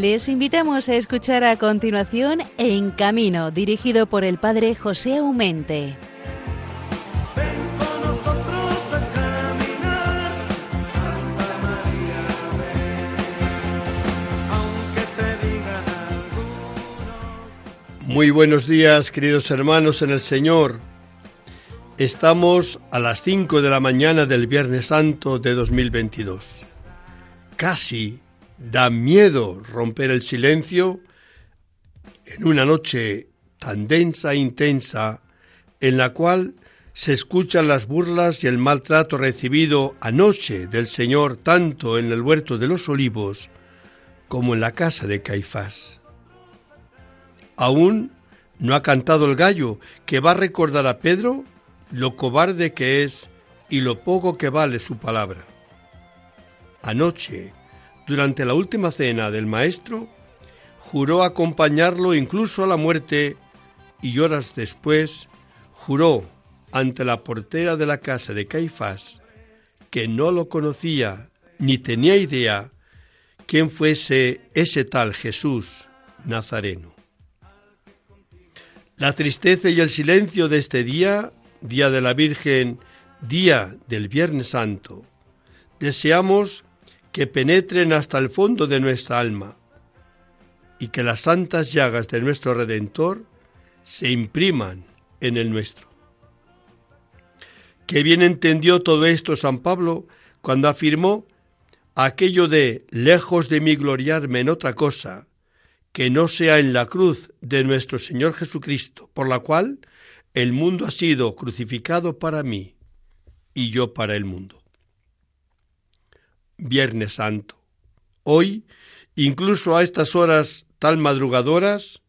Les invitamos a escuchar a continuación En Camino, dirigido por el padre José Aumente. Muy buenos días, queridos hermanos en el Señor. Estamos a las 5 de la mañana del Viernes Santo de 2022. Casi Da miedo romper el silencio en una noche tan densa e intensa en la cual se escuchan las burlas y el maltrato recibido anoche del Señor tanto en el huerto de los olivos como en la casa de Caifás. Aún no ha cantado el gallo que va a recordar a Pedro lo cobarde que es y lo poco que vale su palabra. Anoche, durante la última cena del Maestro, juró acompañarlo incluso a la muerte y horas después juró ante la portera de la casa de Caifás que no lo conocía ni tenía idea quién fuese ese tal Jesús Nazareno. La tristeza y el silencio de este día, día de la Virgen, día del Viernes Santo, deseamos que penetren hasta el fondo de nuestra alma y que las santas llagas de nuestro Redentor se impriman en el nuestro. Qué bien entendió todo esto San Pablo cuando afirmó aquello de lejos de mí gloriarme en otra cosa que no sea en la cruz de nuestro Señor Jesucristo, por la cual el mundo ha sido crucificado para mí y yo para el mundo. Viernes Santo. Hoy, incluso a estas horas tan madrugadoras,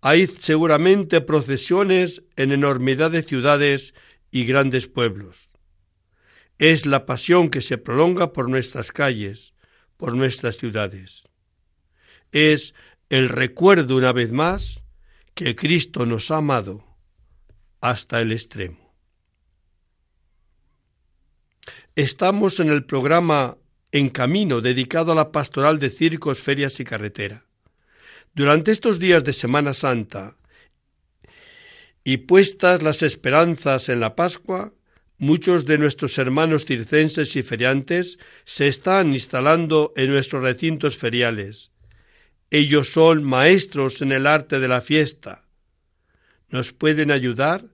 hay seguramente procesiones en enormidad de ciudades y grandes pueblos. Es la pasión que se prolonga por nuestras calles, por nuestras ciudades. Es el recuerdo una vez más que Cristo nos ha amado hasta el extremo. Estamos en el programa en camino dedicado a la pastoral de circos, ferias y carretera. Durante estos días de Semana Santa y puestas las esperanzas en la Pascua, muchos de nuestros hermanos circenses y feriantes se están instalando en nuestros recintos feriales. Ellos son maestros en el arte de la fiesta. Nos pueden ayudar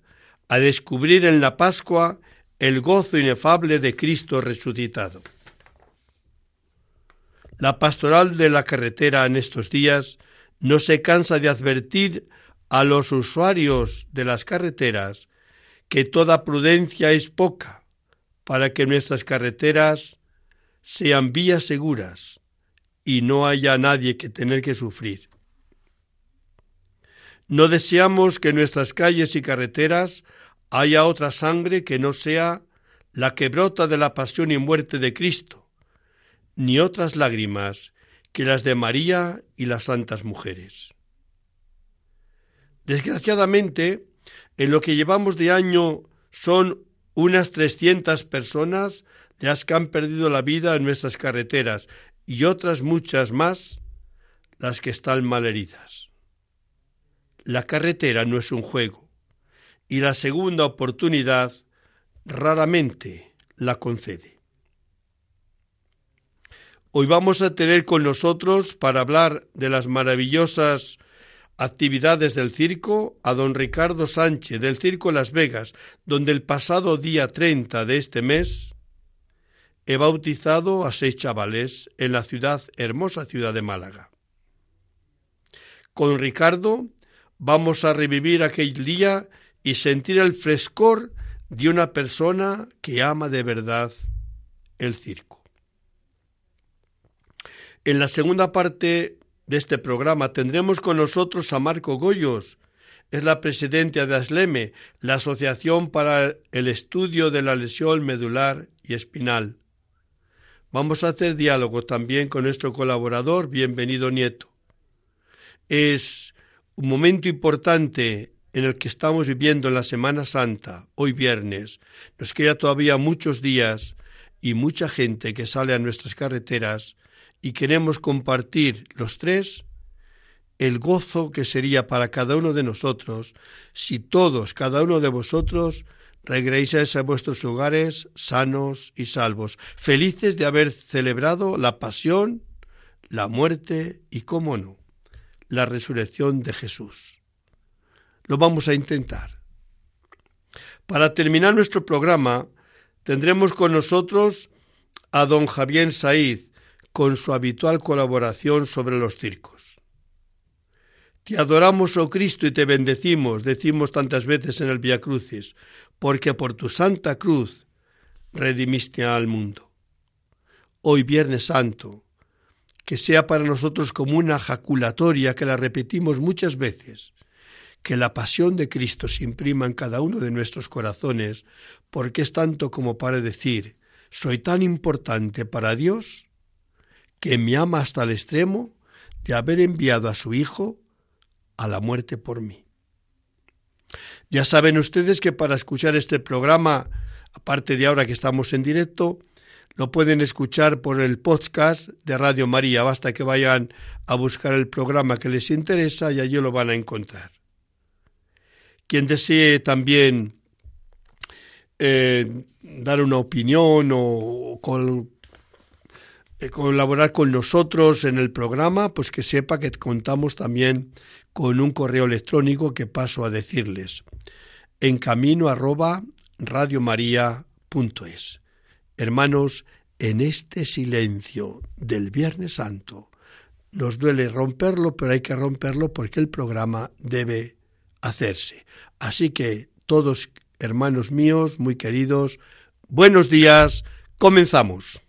a descubrir en la Pascua el gozo inefable de Cristo resucitado. La pastoral de la carretera en estos días no se cansa de advertir a los usuarios de las carreteras que toda prudencia es poca para que nuestras carreteras sean vías seguras y no haya nadie que tener que sufrir. No deseamos que en nuestras calles y carreteras haya otra sangre que no sea la que brota de la pasión y muerte de Cristo, ni otras lágrimas que las de María y las santas mujeres. Desgraciadamente, en lo que llevamos de año son unas 300 personas las que han perdido la vida en nuestras carreteras y otras muchas más las que están malheridas. La carretera no es un juego y la segunda oportunidad raramente la concede. Hoy vamos a tener con nosotros, para hablar de las maravillosas actividades del circo, a don Ricardo Sánchez del Circo Las Vegas, donde el pasado día 30 de este mes he bautizado a seis chavales en la ciudad, hermosa ciudad de Málaga. Con Ricardo vamos a revivir aquel día y sentir el frescor de una persona que ama de verdad el circo. En la segunda parte de este programa tendremos con nosotros a Marco Goyos. Es la presidenta de ASLEME, la Asociación para el Estudio de la Lesión Medular y Espinal. Vamos a hacer diálogo también con nuestro colaborador, bienvenido Nieto. Es un momento importante en el que estamos viviendo en la Semana Santa, hoy viernes. Nos queda todavía muchos días y mucha gente que sale a nuestras carreteras y queremos compartir los tres el gozo que sería para cada uno de nosotros si todos, cada uno de vosotros, regresáis a vuestros hogares sanos y salvos, felices de haber celebrado la pasión, la muerte y, cómo no, la resurrección de Jesús. Lo vamos a intentar. Para terminar nuestro programa, tendremos con nosotros a don Javier Said con su habitual colaboración sobre los circos. Te adoramos, oh Cristo, y te bendecimos, decimos tantas veces en el Via Crucis, porque por tu santa cruz redimiste al mundo. Hoy Viernes Santo, que sea para nosotros como una jaculatoria que la repetimos muchas veces, que la pasión de Cristo se imprima en cada uno de nuestros corazones, porque es tanto como para decir, soy tan importante para Dios, que me ama hasta el extremo de haber enviado a su Hijo a la muerte por mí. Ya saben ustedes que para escuchar este programa, aparte de ahora que estamos en directo, lo pueden escuchar por el podcast de Radio María. Basta que vayan a buscar el programa que les interesa y allí lo van a encontrar. Quien desee también eh, dar una opinión o colaborar con nosotros en el programa, pues que sepa que contamos también con un correo electrónico que paso a decirles en camino arroba radiomaria.es. Hermanos, en este silencio del Viernes Santo, nos duele romperlo, pero hay que romperlo porque el programa debe hacerse. Así que todos, hermanos míos, muy queridos, buenos días, comenzamos.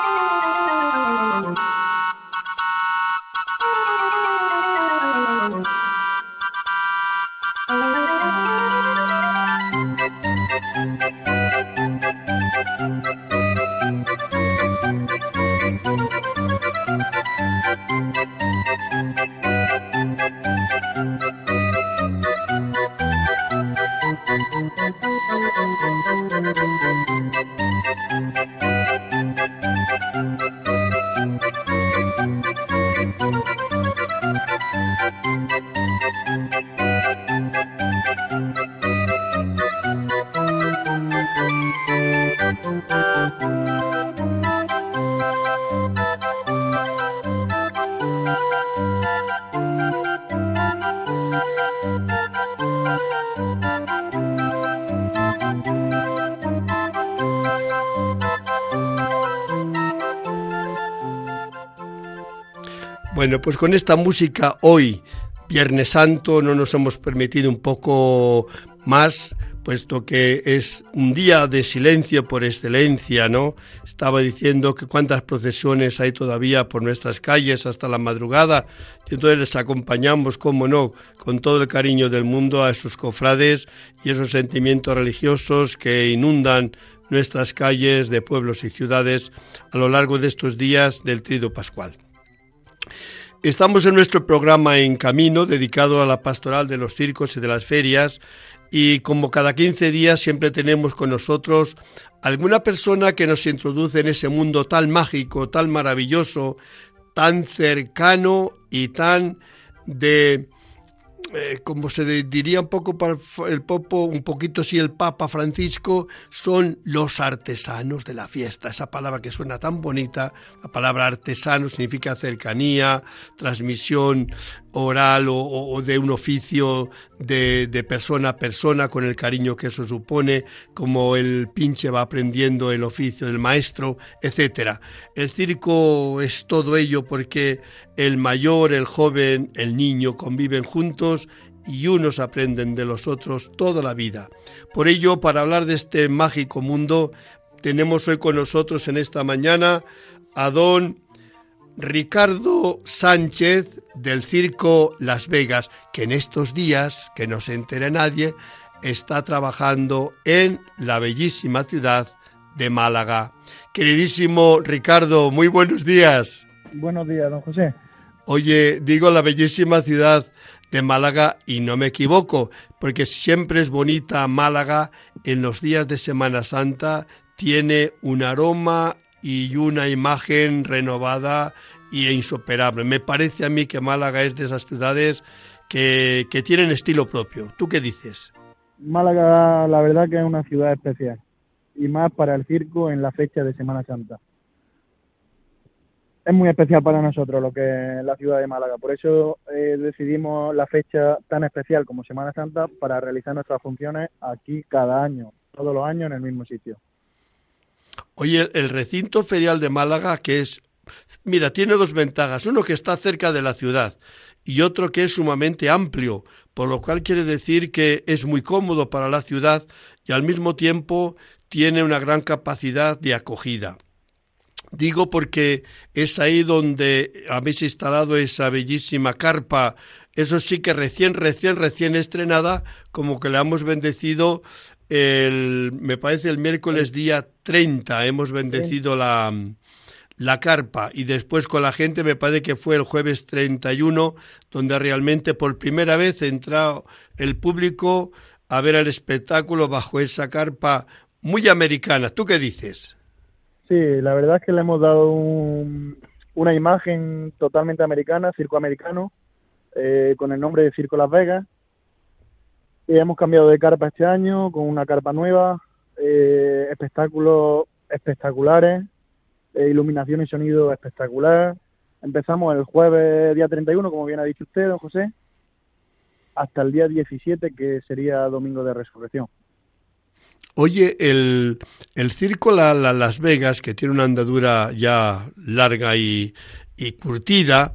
Thank you. Bueno, pues con esta música hoy, Viernes Santo, no nos hemos permitido un poco más, puesto que es un día de silencio por excelencia, ¿no? Estaba diciendo que cuántas procesiones hay todavía por nuestras calles hasta la madrugada, y entonces les acompañamos, como no, con todo el cariño del mundo a esos cofrades y esos sentimientos religiosos que inundan nuestras calles de pueblos y ciudades a lo largo de estos días del Trido Pascual. Estamos en nuestro programa En Camino, dedicado a la pastoral de los circos y de las ferias, y como cada 15 días siempre tenemos con nosotros alguna persona que nos introduce en ese mundo tan mágico, tan maravilloso, tan cercano y tan de eh, como se diría un poco para el popo, un poquito si el Papa Francisco, son los artesanos de la fiesta. Esa palabra que suena tan bonita, la palabra artesano significa cercanía, transmisión oral o, de un oficio de, de, persona a persona con el cariño que eso supone, como el pinche va aprendiendo el oficio del maestro, etc. El circo es todo ello porque el mayor, el joven, el niño conviven juntos y unos aprenden de los otros toda la vida. Por ello, para hablar de este mágico mundo, tenemos hoy con nosotros en esta mañana a don Ricardo Sánchez del Circo Las Vegas, que en estos días, que no se entere nadie, está trabajando en la bellísima ciudad de Málaga. Queridísimo Ricardo, muy buenos días. Buenos días, don José. Oye, digo la bellísima ciudad de Málaga y no me equivoco, porque siempre es bonita Málaga en los días de Semana Santa, tiene un aroma y una imagen renovada e insuperable. Me parece a mí que Málaga es de esas ciudades que, que tienen estilo propio. ¿Tú qué dices? Málaga, la verdad que es una ciudad especial y más para el circo en la fecha de Semana Santa. Es muy especial para nosotros lo que es la ciudad de Málaga, por eso eh, decidimos la fecha tan especial como Semana Santa para realizar nuestras funciones aquí cada año, todos los años en el mismo sitio. Oye, el recinto ferial de Málaga, que es, mira, tiene dos ventajas. Uno que está cerca de la ciudad y otro que es sumamente amplio, por lo cual quiere decir que es muy cómodo para la ciudad y al mismo tiempo tiene una gran capacidad de acogida. Digo porque es ahí donde habéis instalado esa bellísima carpa, eso sí que recién, recién, recién estrenada, como que la hemos bendecido el, me parece el miércoles día 30, hemos bendecido la, la carpa y después con la gente me parece que fue el jueves 31 donde realmente por primera vez entró el público a ver el espectáculo bajo esa carpa muy americana. ¿Tú qué dices? Sí, la verdad es que le hemos dado una imagen totalmente americana, circo americano, eh, con el nombre de Circo Las Vegas. Hemos cambiado de carpa este año con una carpa nueva, eh, espectáculos espectaculares, eh, iluminación y sonido espectacular. Empezamos el jueves día 31, como bien ha dicho usted, don José, hasta el día 17, que sería Domingo de Resurrección. Oye, el, el circo la, Las Vegas, que tiene una andadura ya larga y, y curtida,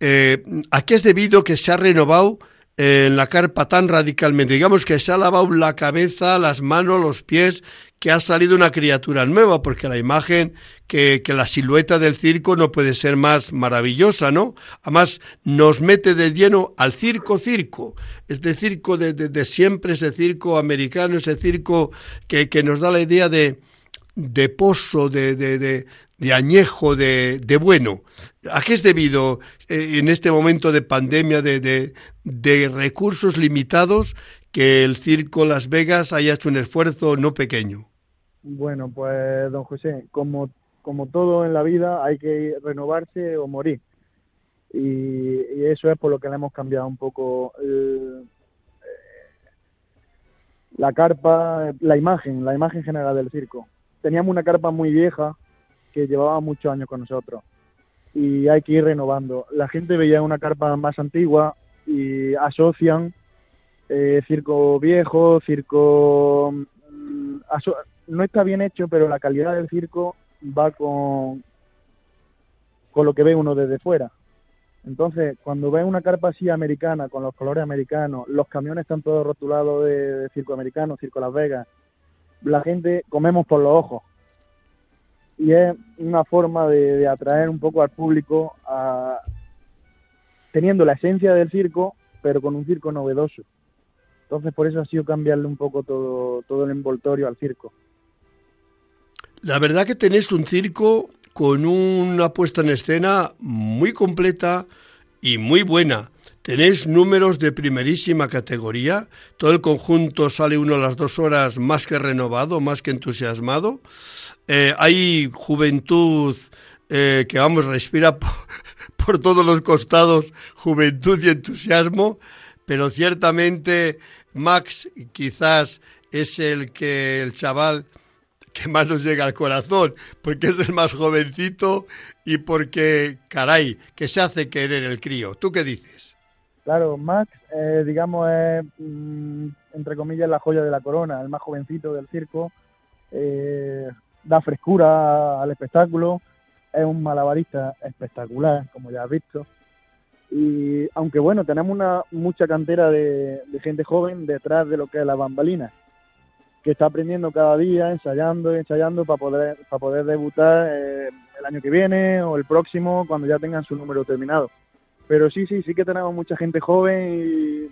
eh, ¿a qué es debido que se ha renovado en la carpa tan radicalmente. Digamos que se ha lavado la cabeza, las manos, los pies, que ha salido una criatura nueva, porque la imagen, que, que, la silueta del circo no puede ser más maravillosa, ¿no? Además, nos mete de lleno al circo circo, este circo de, de, siempre, ese circo americano, ese circo que, que nos da la idea de, de pozo, de, de, de añejo, de, de, bueno. ¿A qué es debido eh, en este momento de pandemia, de, de, de, recursos limitados, que el Circo Las Vegas haya hecho un esfuerzo no pequeño? Bueno, pues don José, como, como todo en la vida hay que renovarse o morir. Y, eso es por lo que le hemos cambiado un poco el, eh, la carpa, la imagen, la imagen general del circo. Teníamos una carpa muy vieja que llevaba muchos años con nosotros y hay que ir renovando. La gente veía una carpa más antigua y asocian eh, circo viejo, circo... Mm, no está bien hecho, pero la calidad del circo va con, con lo que ve uno desde fuera. Entonces, cuando ve una carpa así americana, con los colores americanos, los camiones están todos rotulados de, de circo americano, circo Las Vegas, la gente comemos por los ojos y es una forma de, atraer un poco al público a, teniendo la esencia del circo, pero con un circo novedoso. Entonces por eso ha sido cambiarle un poco todo, todo el envoltorio al circo. La verdad que tenéis un circo con una puesta en escena muy completa y muy buena. Tenéis números de primerísima categoría. Todo el conjunto sale uno a las dos horas más que renovado, más que entusiasmado. Eh, hay juventud eh, que, vamos, respira por, todos los costados, juventud y entusiasmo, pero ciertamente Max quizás es el que el chaval que más nos llega al corazón, porque es el más jovencito y porque, caray, que se hace querer el crío. ¿Tú qué dices? Claro, Max, eh, digamos, es, mm, entre comillas, la joya de la corona, el más jovencito del circo. Eh, da frescura al espectáculo, es un malabarista espectacular, como ya has visto. Y aunque bueno, tenemos una mucha cantera de, gente joven detrás de lo que es la bambalina, que está aprendiendo cada día, ensayando, ensayando para poder, para poder debutar eh, el año que viene o el próximo cuando ya tengan su número terminado. Pero sí, sí, sí que tenemos mucha gente joven y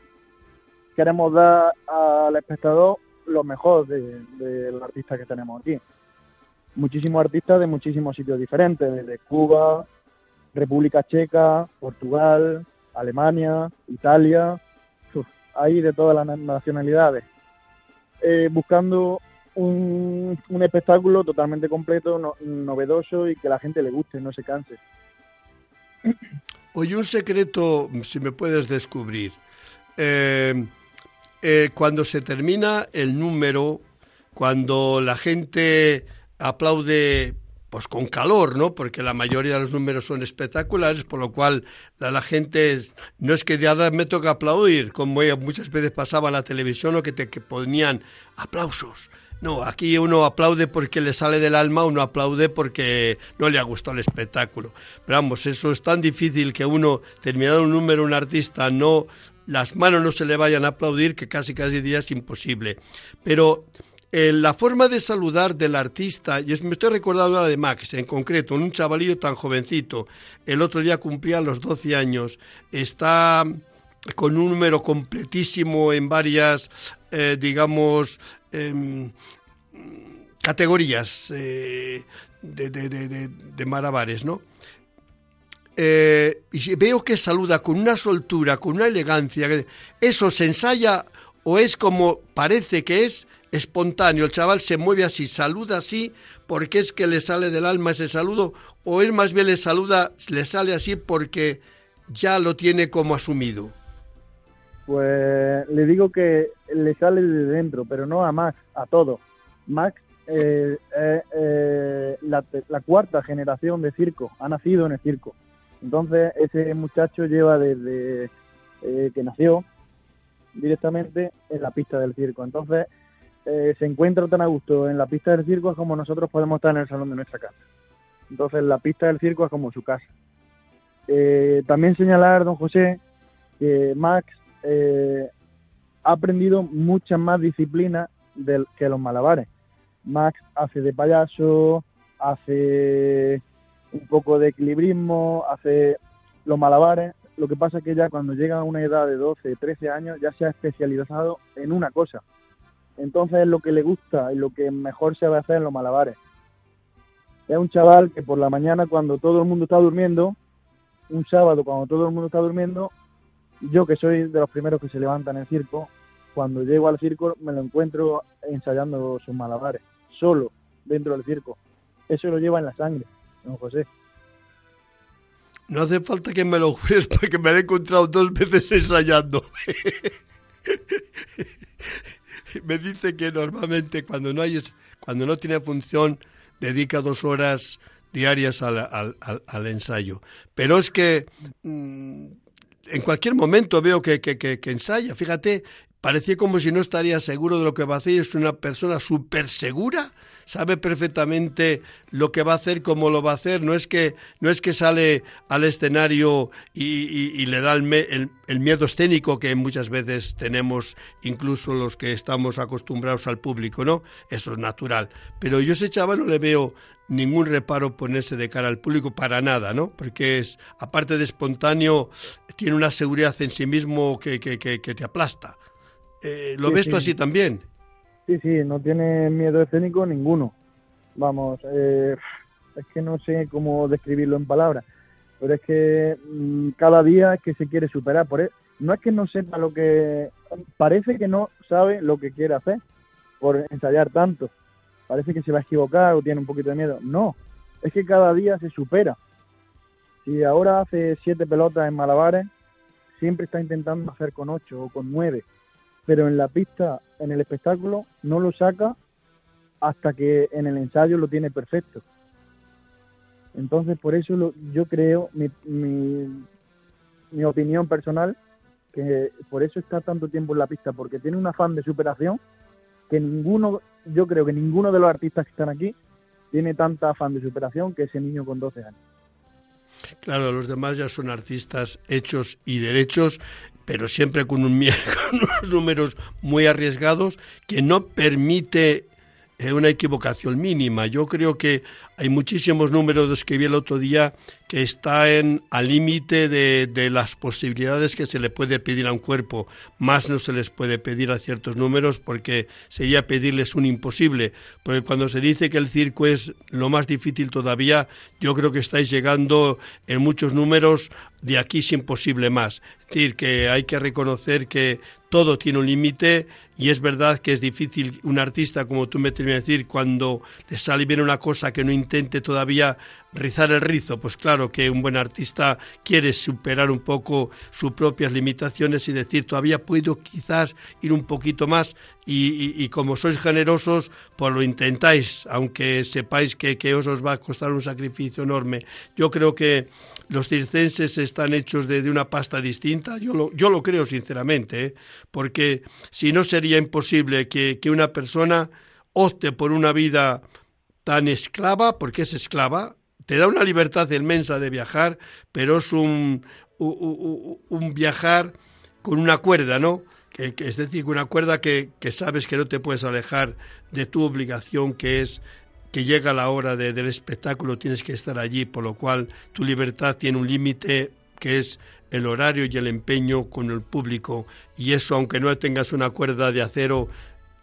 queremos dar al espectador lo mejor del de, artista que tenemos aquí muchísimos artistas de muchísimos sitios diferentes, desde Cuba, República Checa, Portugal, Alemania, Italia, hay de todas las nacionalidades, eh, buscando un, espectáculo totalmente completo, novedoso y que la gente le guste, no se canse. Oye, un secreto, si me puedes descubrir. Eh, eh, cuando se termina el número, cuando la gente aplaude pues con calor, ¿no? Porque la mayoría de los números son espectaculares, por lo cual la, gente no es que de ahora me toca aplaudir, como muchas veces pasaba en la televisión o que te ponían aplausos. No, aquí uno aplaude porque le sale del alma, uno aplaude porque no le ha gustado el espectáculo. Pero vamos, eso es tan difícil que uno, terminado un número, un artista, no las manos no se le vayan a aplaudir, que casi casi día es imposible. Pero eh, la forma de saludar del artista, y me estoy recordando la de Max en concreto, un chavalillo tan jovencito, el otro día cumplía los 12 años, está con un número completísimo en varias, eh, digamos, em, categorías eh, de, de, ¿no? y veo que saluda con una soltura, con una elegancia. ¿Eso se ensaya o es como parece que es espontáneo, el chaval se mueve así, saluda así, porque es que le sale del alma ese saludo, o es más bien le saluda, le sale así porque ya lo tiene como asumido. Pues le digo que le sale de dentro, pero no a Max, a todo. Max eh, eh, eh, la, la, cuarta generación de circo, ha nacido en el circo. Entonces ese muchacho lleva desde que nació directamente en la pista del circo. Entonces eh, se encuentra tan a gusto en la pista del circo como nosotros podemos estar en el salón de nuestra casa. Entonces la pista del circo es como su casa. Eh, también señalar, don José, que Max eh, ha aprendido muchas más disciplinas que los malabares. Max hace de payaso, hace un poco de equilibrismo, hace los malabares. Lo que pasa es que ya cuando llega a una edad de 12, 13 años ya se ha especializado en una cosa. Entonces es lo que le gusta y lo que mejor se va a hacer en los malabares. Es un chaval que por la mañana cuando todo el mundo está durmiendo, un sábado cuando todo el mundo está durmiendo, yo que soy de los primeros que se levantan en el circo, cuando llego al circo me lo encuentro ensayando sus malabares, solo, dentro del circo. Eso lo lleva en la sangre, don José. No hace falta que me lo jures porque me lo he encontrado dos veces ensayando. me dice que normalmente cuando no hay cuando no tiene función dedica dos horas diarias al, al, al, ensayo. Pero es que mm, en cualquier momento veo que, que, que, ensaya. Fíjate, parecía como si no estaría seguro de lo que va a hacer. Es una persona súper segura sabe perfectamente lo que va a hacer, cómo lo va a hacer. No es que, no es que sale al escenario y, le da el, el, miedo escénico que muchas veces tenemos, incluso los que estamos acostumbrados al público, ¿no? Eso es natural. Pero yo ese chaval no le veo ningún reparo ponerse de cara al público para nada, ¿no? Porque es, aparte de espontáneo, tiene una seguridad en sí mismo que, que, que, te aplasta. Eh, ¿Lo ves tú así también? Sí, sí, no tiene miedo escénico ninguno. Vamos, eh, es que no sé cómo describirlo en palabras, pero es que mm, cada día es que se quiere superar. Por e, no es que no sepa lo que. Parece que no sabe lo que quiere hacer por ensayar tanto. Parece que se va a equivocar o tiene un poquito de miedo. No, es que cada día se supera. Si ahora hace siete pelotas en malabares, siempre está intentando hacer con ocho o con nueve pero en la pista, en el espectáculo, no lo saca hasta que en el ensayo lo tiene perfecto. Entonces, por eso yo creo, mi, mi, opinión personal, que por eso está tanto tiempo en la pista, porque tiene un afán de superación que ninguno, yo creo que ninguno de los artistas que están aquí tiene tanta afán de superación que ese niño con 12 años. Claro, los demás ya son artistas hechos y derechos pero siempre con, un, con unos números muy arriesgados que no permite eh, una equivocación mínima. Yo creo que hay muchísimos números que vi el otro día que está en, al límite de, de, las posibilidades que se le puede pedir a un cuerpo. Más no se les puede pedir a ciertos números porque sería pedirles un imposible. Porque cuando se dice que el circo es lo más difícil todavía, yo creo que estáis llegando en muchos números de aquí es imposible más. Es decir, que hay que reconocer que todo tiene un límite y es verdad que es difícil un artista, como tú me terminas de decir, cuando le sale bien una cosa que no intente todavía rizar el rizo, pues claro que un buen artista quiere superar un poco sus propias limitaciones y decir, todavía puedo quizás ir un poquito más y, como sois generosos, pues lo intentáis, aunque sepáis que, que, os va a costar un sacrificio enorme. Yo creo que los circenses están hechos de, de una pasta distinta, yo lo, yo lo creo sinceramente, ¿eh? porque si no sería imposible que, que una persona opte por una vida tan esclava, porque es esclava, te da una libertad inmensa de viajar, pero es un, un, un viajar con una cuerda, ¿no? Que, es decir, con una cuerda que, que, sabes que no te puedes alejar de tu obligación, que es que llega la hora de, del espectáculo, tienes que estar allí, por lo cual tu libertad tiene un límite que es el horario y el empeño con el público, y eso, aunque no tengas una cuerda de acero,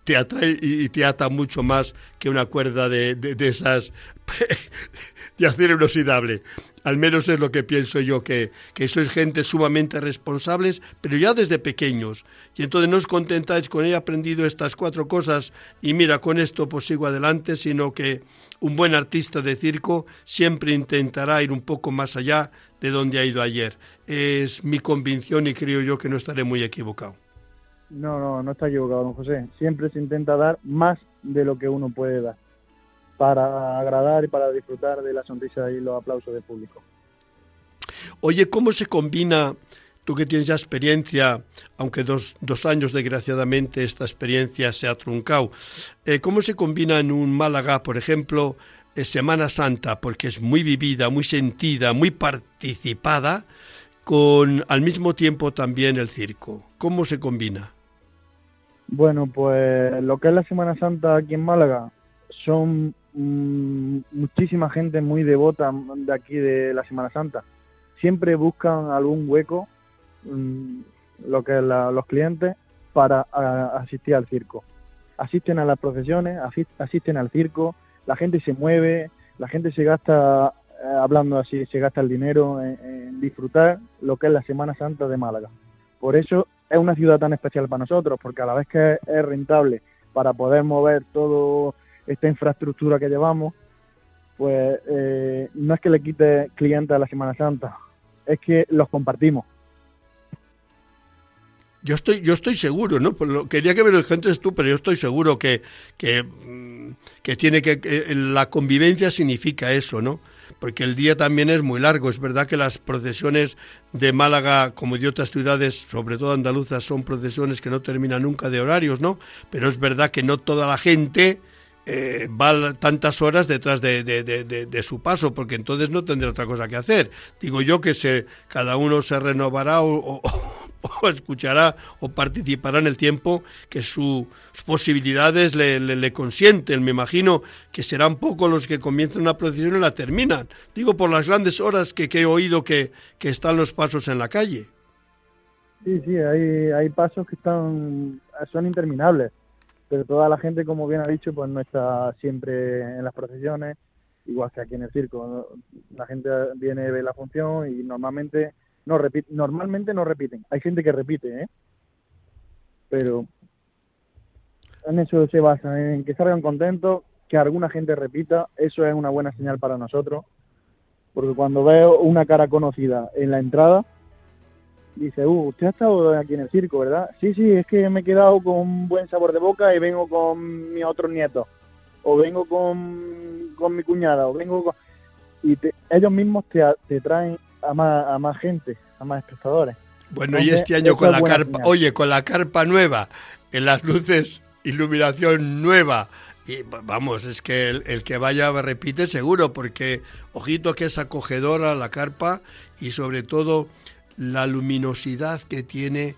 te atrae y te ata mucho más que una cuerda de, de, de esas de acero inoxidable. Al menos es lo que pienso yo, que, que sois gente sumamente responsables, pero ya desde pequeños. Y entonces no os contentáis con he aprendido estas cuatro cosas y mira, con esto pues sigo adelante, sino que un buen artista de circo siempre intentará ir un poco más allá de donde ha ido ayer. Es mi convicción y creo yo que no estaré muy equivocado. No, no, no está equivocado, don José. Siempre se intenta dar más de lo que uno puede dar para agradar y para disfrutar de la sonrisa y los aplausos del público. Oye, ¿cómo se combina, tú que tienes ya experiencia, aunque dos, dos años desgraciadamente esta experiencia se ha truncado, eh, ¿cómo se combina en un Málaga, por ejemplo, eh, Semana Santa, porque es muy vivida, muy sentida, muy participada, con al mismo tiempo también el circo? ¿Cómo se combina? Bueno, pues lo que es la Semana Santa aquí en Málaga son mmm, muchísima gente muy devota de aquí de la Semana Santa. Siempre buscan algún hueco, mmm, lo que la, los clientes, para asistir al circo. Asisten a las procesiones, asisten al circo, la gente se mueve, la gente se gasta, eh, hablando así, se gasta el dinero en disfrutar lo que es la Semana Santa de Málaga. Por eso es una ciudad tan especial para nosotros, porque a la vez que es rentable para poder mover todo esta infraestructura que llevamos, pues eh, no es que le quite clientes a la Semana Santa, es que los compartimos. Yo estoy, yo estoy seguro, ¿no? Pues lo, quería que me lo dijentes tú, pero yo estoy seguro que, que, que tiene que, que la convivencia significa eso, ¿no? Porque el día también es muy largo. Es verdad que las procesiones de Málaga, como de otras ciudades, sobre todo andaluzas, son procesiones que no terminan nunca de horarios, ¿no? Pero es verdad que no toda la gente eh, va tantas horas detrás de, su paso, porque entonces no tendrá otra cosa que hacer. Digo yo que se, cada uno se renovará o, o escuchará o participará en el tiempo que su, sus posibilidades le, le, consienten. Me imagino que serán pocos los que comienzan una procesión y la terminan. Digo por las grandes horas que, que he oído que, que, están los pasos en la calle. Sí, sí, hay, hay pasos que están son interminables pero toda la gente, como bien ha dicho, pues no está siempre en las procesiones, igual que aquí en el circo. La gente viene, ve la función y normalmente no repite, normalmente no repiten. Hay gente que repite, ¿eh? Pero en eso se basa, en que salgan contentos, que alguna gente repita, eso es una buena señal para nosotros, porque cuando veo una cara conocida en la entrada, dice, uh, usted ha estado aquí en el circo, ¿verdad? Sí, sí, es que me he quedado con un buen sabor de boca y vengo con mi otro nieto, o vengo con, con mi cuñada, o vengo con... Y te, ellos mismos te, te traen a más, a más gente, a más espectadores. Bueno, Entonces, y este año con la carpa, señal. oye, con la carpa nueva, en las luces, iluminación nueva, y vamos, es que el, el, que vaya repite seguro, porque ojito que es acogedora la carpa y sobre todo la luminosidad que tiene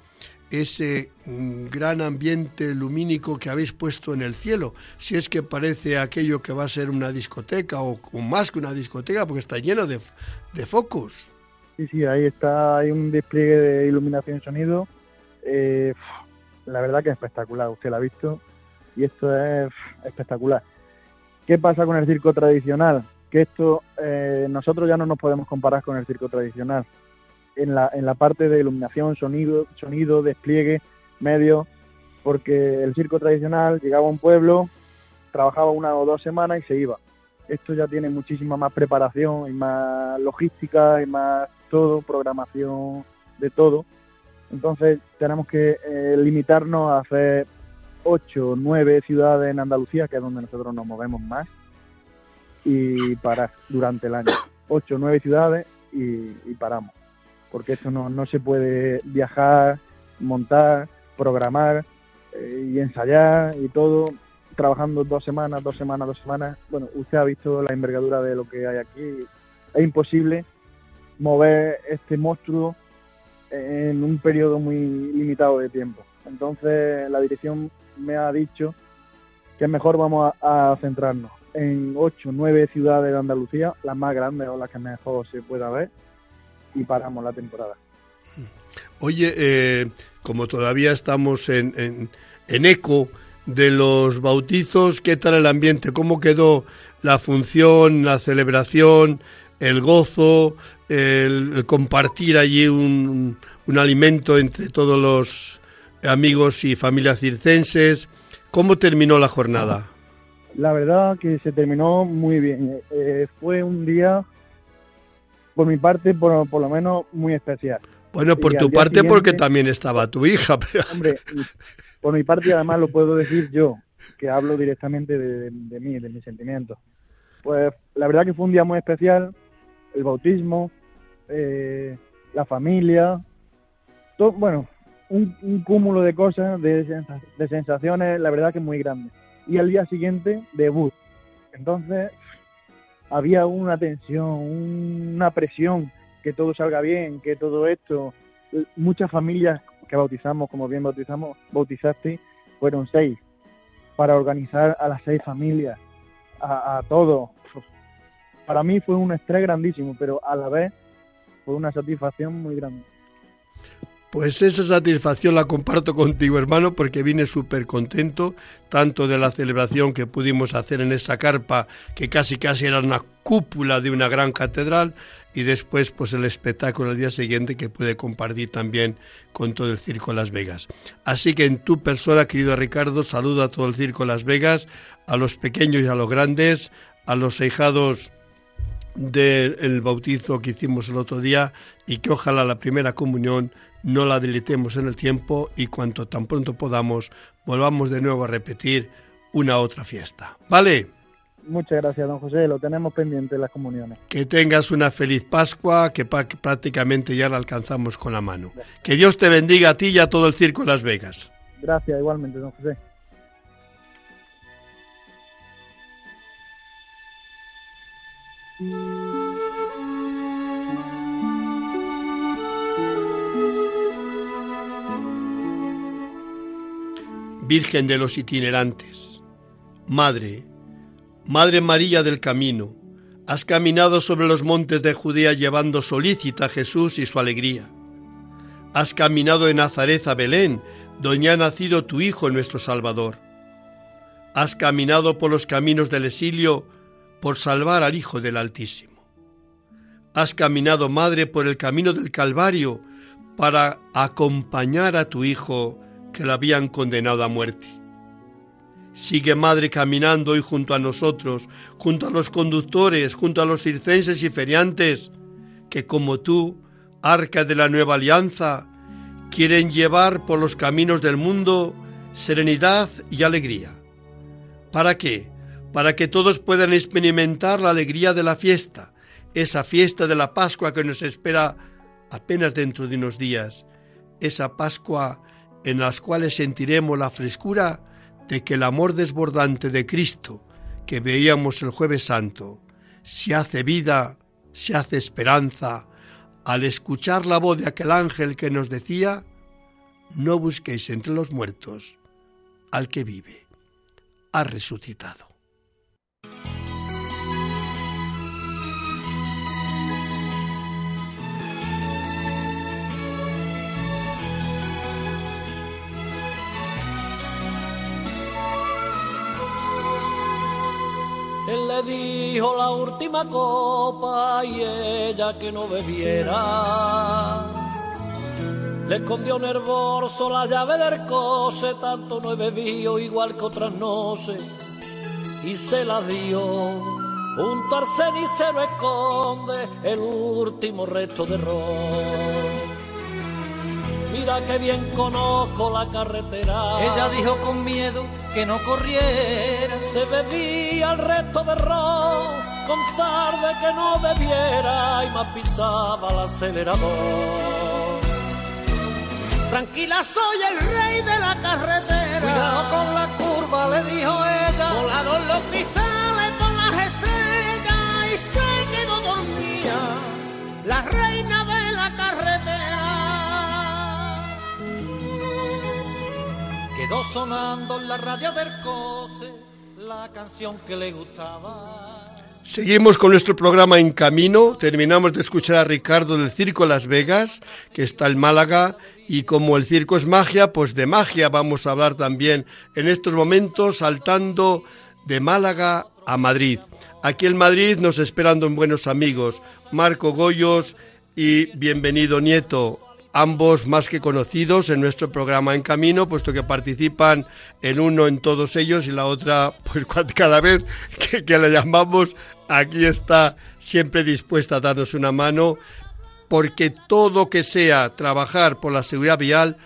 ese mm, gran ambiente lumínico que habéis puesto en el cielo, si es que parece aquello que va a ser una discoteca o, más que una discoteca, porque está lleno de, focos. Sí, sí, ahí está, hay un despliegue de iluminación y sonido. Eh, la verdad que es espectacular, usted lo ha visto, y esto es espectacular. ¿Qué pasa con el circo tradicional? Que esto, eh, nosotros ya no nos podemos comparar con el circo tradicional en la, en la parte de iluminación, sonido, sonido, despliegue, medio, porque el circo tradicional llegaba a un pueblo, trabajaba una o dos semanas y se iba. Esto ya tiene muchísima más preparación y más logística y más todo, programación de todo. Entonces tenemos que eh, limitarnos a hacer ocho, nueve ciudades en Andalucía, que es donde nosotros nos movemos más, y parar durante el año. Ocho, nueve ciudades y paramos porque esto no, no se puede viajar, montar, programar eh, y ensayar y todo trabajando dos semanas, dos semanas, dos semanas. Bueno, usted ha visto la envergadura de lo que hay aquí. Es imposible mover este monstruo en un periodo muy limitado de tiempo. Entonces la dirección me ha dicho que mejor vamos a, a centrarnos en ocho, nueve ciudades de Andalucía, las más grandes o las que mejor se pueda ver, y paramos la temporada. Oye, eh, como todavía estamos en, en, eco de los bautizos, ¿qué tal el ambiente? ¿Cómo quedó la función, la celebración, el gozo, el, compartir allí un, un, alimento entre todos los amigos y familias circenses? ¿Cómo terminó la jornada? La verdad que se terminó muy bien. Eh, fue un día por mi parte, por, por lo menos, muy especial. Bueno, por tu parte, porque también estaba tu hija. Pero... Hombre, por mi parte, además lo puedo decir yo, que hablo directamente de, mí, de mis sentimientos. Pues la verdad que fue un día muy especial, el bautismo, eh, la familia, todo, bueno, un, cúmulo de cosas, de, de sensaciones, la verdad que muy grande. Y al día siguiente, debut. Entonces, había una tensión, una presión, que todo salga bien, que todo esto. Muchas familias que bautizamos, como bien bautizamos, bautizaste, fueron seis, para organizar a las seis familias, a, a todo. Para mí fue un estrés grandísimo, pero a la vez fue una satisfacción muy grande. Pues esa satisfacción la comparto contigo, hermano, porque vine súper contento, tanto de la celebración que pudimos hacer en esa carpa, que casi casi era una cúpula de una gran catedral, y después pues el espectáculo al día siguiente que pude compartir también con todo el Circo Las Vegas. Así que en tu persona, querido Ricardo, saludo a todo el Circo Las Vegas, a los pequeños y a los grandes, a los hijados del bautizo que hicimos el otro día y que ojalá la primera comunión no la deletemos en el tiempo y cuanto tan pronto podamos volvamos de nuevo a repetir una otra fiesta. ¿Vale? Muchas gracias, don José. Lo tenemos pendiente las comuniones. Que tengas una feliz Pascua, que prácticamente ya la alcanzamos con la mano. Que Dios te bendiga a ti y a todo el circo de Las Vegas. Gracias, igualmente, don José. Virgen de los itinerantes, Madre, Madre María del Camino, has caminado sobre los montes de Judea llevando solícita a Jesús y su alegría. Has caminado de Nazaret a Belén, donde ha nacido tu Hijo nuestro Salvador. Has caminado por los caminos del exilio por salvar al Hijo del Altísimo. Has caminado, Madre, por el camino del Calvario para acompañar a tu Hijo que la habían condenado a muerte. Sigue, Madre, caminando hoy junto a nosotros, junto a los conductores, junto a los circenses y feriantes, que como tú, arca de la nueva alianza, quieren llevar por los caminos del mundo serenidad y alegría. ¿Para qué? Para que todos puedan experimentar la alegría de la fiesta, esa fiesta de la Pascua que nos espera apenas dentro de unos días, esa Pascua en las cuales sentiremos la frescura de que el amor desbordante de Cristo que veíamos el jueves santo se hace vida, se hace esperanza, al escuchar la voz de aquel ángel que nos decía, no busquéis entre los muertos al que vive, ha resucitado. Él le dijo la última copa y ella que no bebiera. Le escondió nervoso la llave del cose, tanto no he bebido igual que otras noches. Y se la dio. Junto al cenicero esconde el último resto de ron. Mira que bien conozco la carretera. Ella dijo con miedo que no corriera. Se bebía el resto de ron, con tarde que no bebiera y más pisaba el acelerador. Tranquila, soy el rey de la carretera. Cuidado con la curva, le dijo ella. Volaron los cristales con las estrellas y se quedó dormida. La reina Sonando la radio del coce la canción que le gustaba. Seguimos con nuestro programa En Camino. Terminamos de escuchar a Ricardo del Circo Las Vegas, que está en Málaga. Y como el circo es magia, pues de magia vamos a hablar también en estos momentos, saltando de Málaga a Madrid. Aquí en Madrid nos esperando en buenos amigos, Marco Goyos y bienvenido Nieto ambos más que conocidos en nuestro programa En Camino, puesto que participan el uno en todos ellos y la otra, pues cada vez que, que la llamamos, aquí está siempre dispuesta a darnos una mano, porque todo que sea trabajar por la seguridad vial,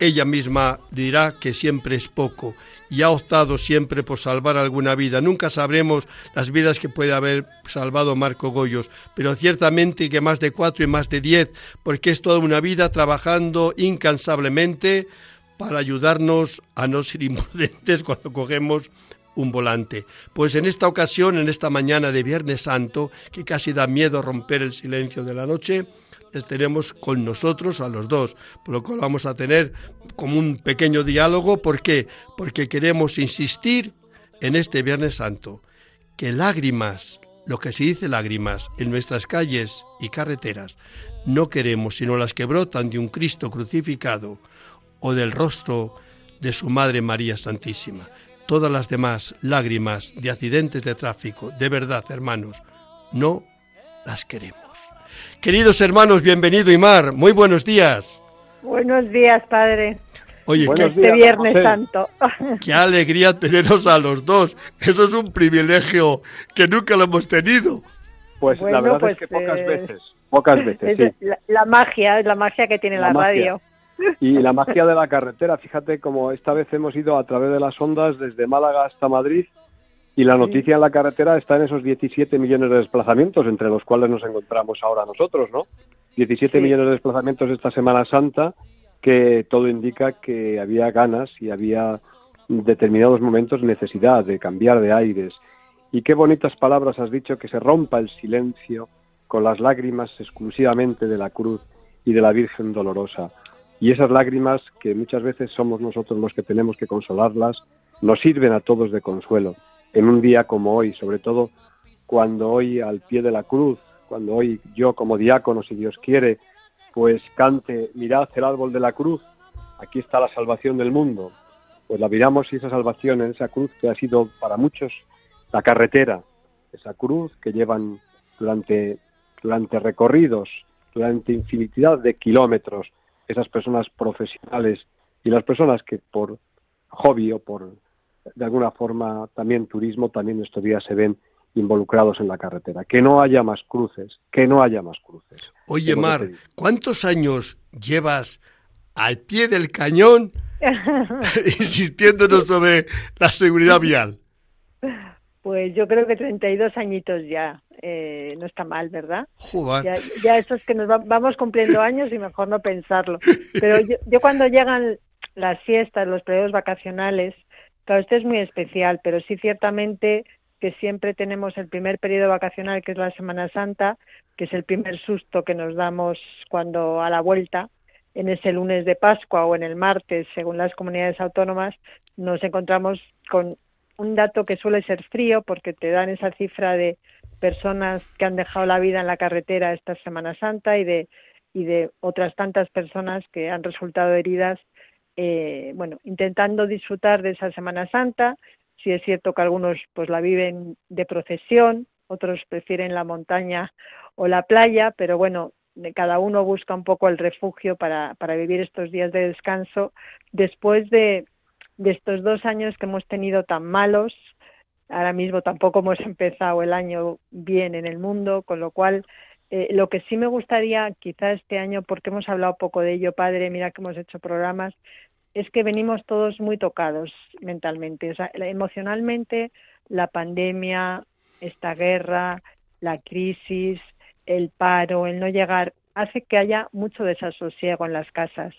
ella misma dirá que siempre es poco y ha optado siempre por salvar alguna vida. Nunca sabremos las vidas que puede haber salvado Marco Goyos, pero ciertamente que más de cuatro y más de diez, porque es toda una vida trabajando incansablemente para ayudarnos a no ser imprudentes cuando cogemos un volante. Pues en esta ocasión, en esta mañana de Viernes Santo, que casi da miedo romper el silencio de la noche, tenemos con nosotros a los dos, por lo cual vamos a tener como un pequeño diálogo. ¿Por qué? Porque queremos insistir en este Viernes Santo que lágrimas, lo que se dice lágrimas, en nuestras calles y carreteras, no queremos sino las que brotan de un Cristo crucificado o del rostro de su Madre María Santísima. Todas las demás lágrimas de accidentes de tráfico, de verdad, hermanos, no las queremos. Queridos hermanos, bienvenido Imar, muy buenos días. Buenos días, padre. Oye, este qué, Viernes Santo. Qué alegría teneros a los dos. Eso es un privilegio que nunca lo hemos tenido. Pues Bueno, la verdad pues, es que pocas eh, veces, pocas veces, Es sí. la, la magia, es la magia que tiene la, La radio. Y la magia de la carretera, fíjate como esta vez hemos ido a través de las ondas desde Málaga hasta Madrid y la noticia en la carretera está en esos 17 millones de desplazamientos, entre los cuales nos encontramos ahora nosotros, ¿no? 17 Sí. millones de desplazamientos esta Semana Santa, que todo indica que había ganas y había en determinados momentos necesidad de cambiar de aires. Y qué bonitas palabras has dicho, que se rompa el silencio con las lágrimas exclusivamente de la cruz y de la Virgen dolorosa. Y esas lágrimas, que muchas veces somos nosotros los que tenemos que consolarlas, nos sirven a todos de consuelo en un día como hoy, sobre todo cuando hoy al pie de la cruz, cuando hoy yo como diácono, si Dios quiere, pues cante, mirad el árbol de la cruz, aquí está la salvación del mundo. Pues la miramos y esa salvación en esa cruz que ha sido para muchos la carretera, esa cruz que llevan durante, durante recorridos, durante infinidad de kilómetros, esas personas profesionales y las personas que por hobby o por de alguna forma también turismo también estos días se ven involucrados en la carretera. Que no haya más cruces, que no haya más cruces. Oye, Mar. ¿cuántos años llevas al pie del cañón insistiéndonos sobre la seguridad vial? Pues yo creo que 32 añitos ya. Eh, no está mal, ¿verdad? Joder. Ya, ya eso es que nos va- vamos cumpliendo años y mejor no pensarlo. Pero yo, yo cuando llegan las fiestas, los periodos vacacionales, claro, este es muy especial, pero sí ciertamente que siempre tenemos el primer periodo vacacional, que es la Semana Santa, que es el primer susto que nos damos cuando a la vuelta, en ese lunes de Pascua o en el martes, según las comunidades autónomas, nos encontramos con un dato que suele ser frío porque te dan esa cifra de personas que han dejado la vida en la carretera esta Semana Santa y de, otras tantas personas que han resultado heridas, eh, bueno, intentando disfrutar de esa Semana Santa. Si es cierto que algunos pues la viven de procesión, otros prefieren la montaña o la playa, pero bueno, cada uno busca un poco el refugio para, para vivir estos días de descanso después de, de estos dos años que hemos tenido tan malos. Ahora mismo tampoco hemos empezado el año bien en el mundo, con lo cual eh, lo que sí me gustaría, quizá este año, porque hemos hablado poco de ello, padre, mira que hemos hecho programas, es que venimos todos muy tocados mentalmente, o sea, emocionalmente, la pandemia, esta guerra, la crisis, el paro, el no llegar, hace que haya mucho desasosiego en las casas.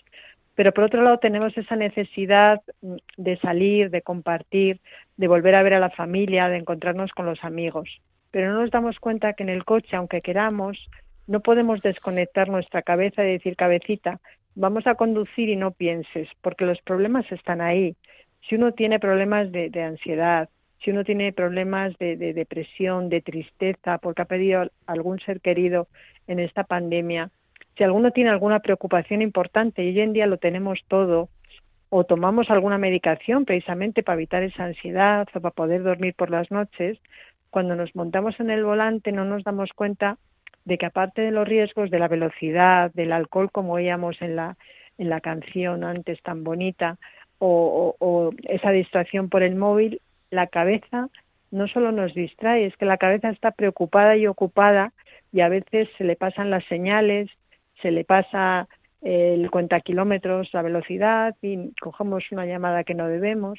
Pero por otro lado tenemos esa necesidad mm, de salir, de compartir, de volver a ver a la familia, de encontrarnos con los amigos. Pero no nos damos cuenta que en el coche, aunque queramos, no podemos desconectar nuestra cabeza y decir, cabecita, vamos a conducir y no pienses, porque los problemas están ahí. Si uno tiene problemas de, ansiedad, si uno tiene problemas de, de, depresión, de tristeza, porque ha perdido algún ser querido en esta pandemia, si alguno tiene alguna preocupación importante, y hoy en día lo tenemos todo, o tomamos alguna medicación precisamente para evitar esa ansiedad o para poder dormir por las noches, cuando nos montamos en el volante no nos damos cuenta de que aparte de los riesgos de la velocidad, del alcohol, como oíamos en la, en la canción antes tan bonita, o, o esa distracción por el móvil, la cabeza no solo nos distrae, es que la cabeza está preocupada y ocupada y a veces se le pasan las señales, se le pasa el cuenta kilómetros, la velocidad y cogemos una llamada que no debemos.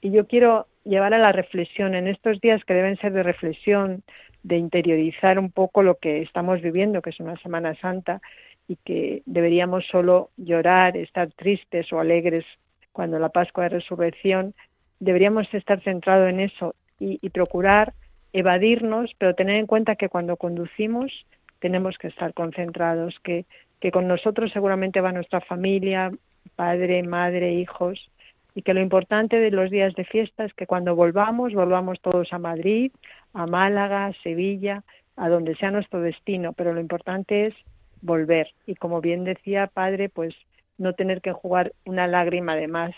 Y yo quiero llevar a la reflexión en estos días que deben ser de reflexión, de interiorizar un poco lo que estamos viviendo, que es una Semana Santa, y que deberíamos solo llorar, estar tristes o alegres cuando la Pascua de Resurrección, deberíamos estar centrados en eso y, y procurar evadirnos, pero tener en cuenta que cuando conducimos tenemos que estar concentrados, que, que con nosotros seguramente va nuestra familia, padre, madre, hijos, y que lo importante de los días de fiesta es que cuando volvamos, volvamos todos a Madrid, a Málaga, a Sevilla, a donde sea nuestro destino, pero lo importante es volver. Y como bien decía padre, pues no tener que jugar una lágrima de más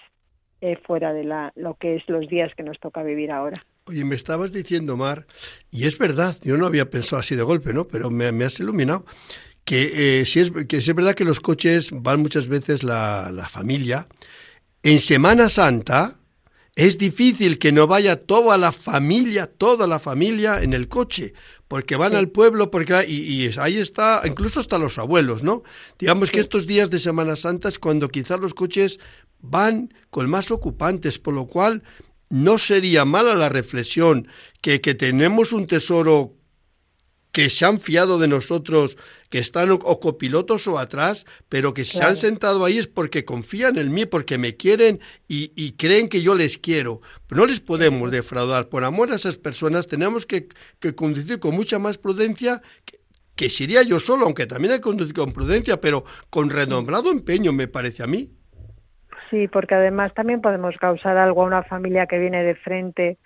eh, fuera de la, lo que es los días que nos toca vivir ahora. Oye, me estabas diciendo, Mar, y es verdad, yo no había pensado así de golpe, ¿no? Pero me, has iluminado. Que, eh, si es, que es verdad que los coches van muchas veces la familia. En Semana Santa es difícil que no vaya toda la familia, toda la familia en el coche, porque van al pueblo, porque y, y, ahí está, incluso hasta los abuelos, ¿no? Digamos que estos días de Semana Santa es cuando quizás los coches van con más ocupantes, por lo cual no sería mala la reflexión que, que tenemos un tesoro que se han fiado de nosotros, que están o, copilotos o atrás, pero que se han sentado ahí es porque confían en mí, porque me quieren y, y creen que yo les quiero. Pero no les podemos defraudar. Por amor a esas personas tenemos que, que conducir con mucha más prudencia que, que sería yo solo, aunque también hay que conducir con prudencia, pero con renombrado empeño, me parece a mí. Sí, porque además también podemos causar algo a una familia que viene de frente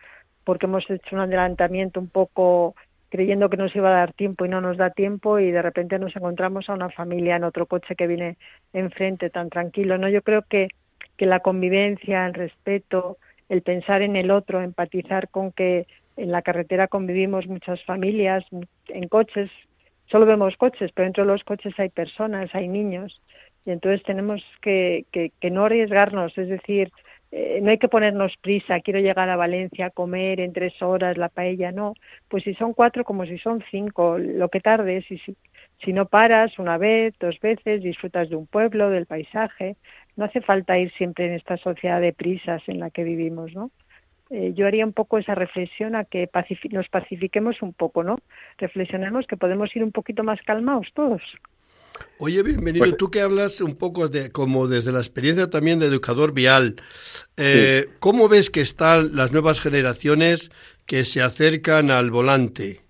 porque hemos hecho un adelantamiento un poco creyendo que nos iba a dar tiempo y no nos da tiempo y de repente nos encontramos a una familia en otro coche que viene enfrente tan tranquilo. No, yo creo que que la convivencia, el respeto, el pensar en el otro, empatizar con que en la carretera convivimos muchas familias, en coches, solo vemos coches, pero dentro de los coches hay personas, hay niños, y entonces tenemos que, que, que no arriesgarnos, es decir, eh, no hay que ponernos prisa, quiero llegar a Valencia a comer en tres horas la paella, no, pues si son cuatro como si son cinco, lo que tardes, y si, si no paras una vez, dos veces, disfrutas de un pueblo, del paisaje, no hace falta ir siempre en esta sociedad de prisas en la que vivimos, ¿no? Eh, yo haría un poco esa reflexión a que nos pacifiquemos un poco, ¿no? Reflexionemos que podemos ir un poquito más calmados todos. Oye, bienvenido. Bueno. Tú que hablas un poco de, como desde la experiencia también de educador vial, eh, sí. ¿cómo ves que están las nuevas generaciones que se acercan al volante?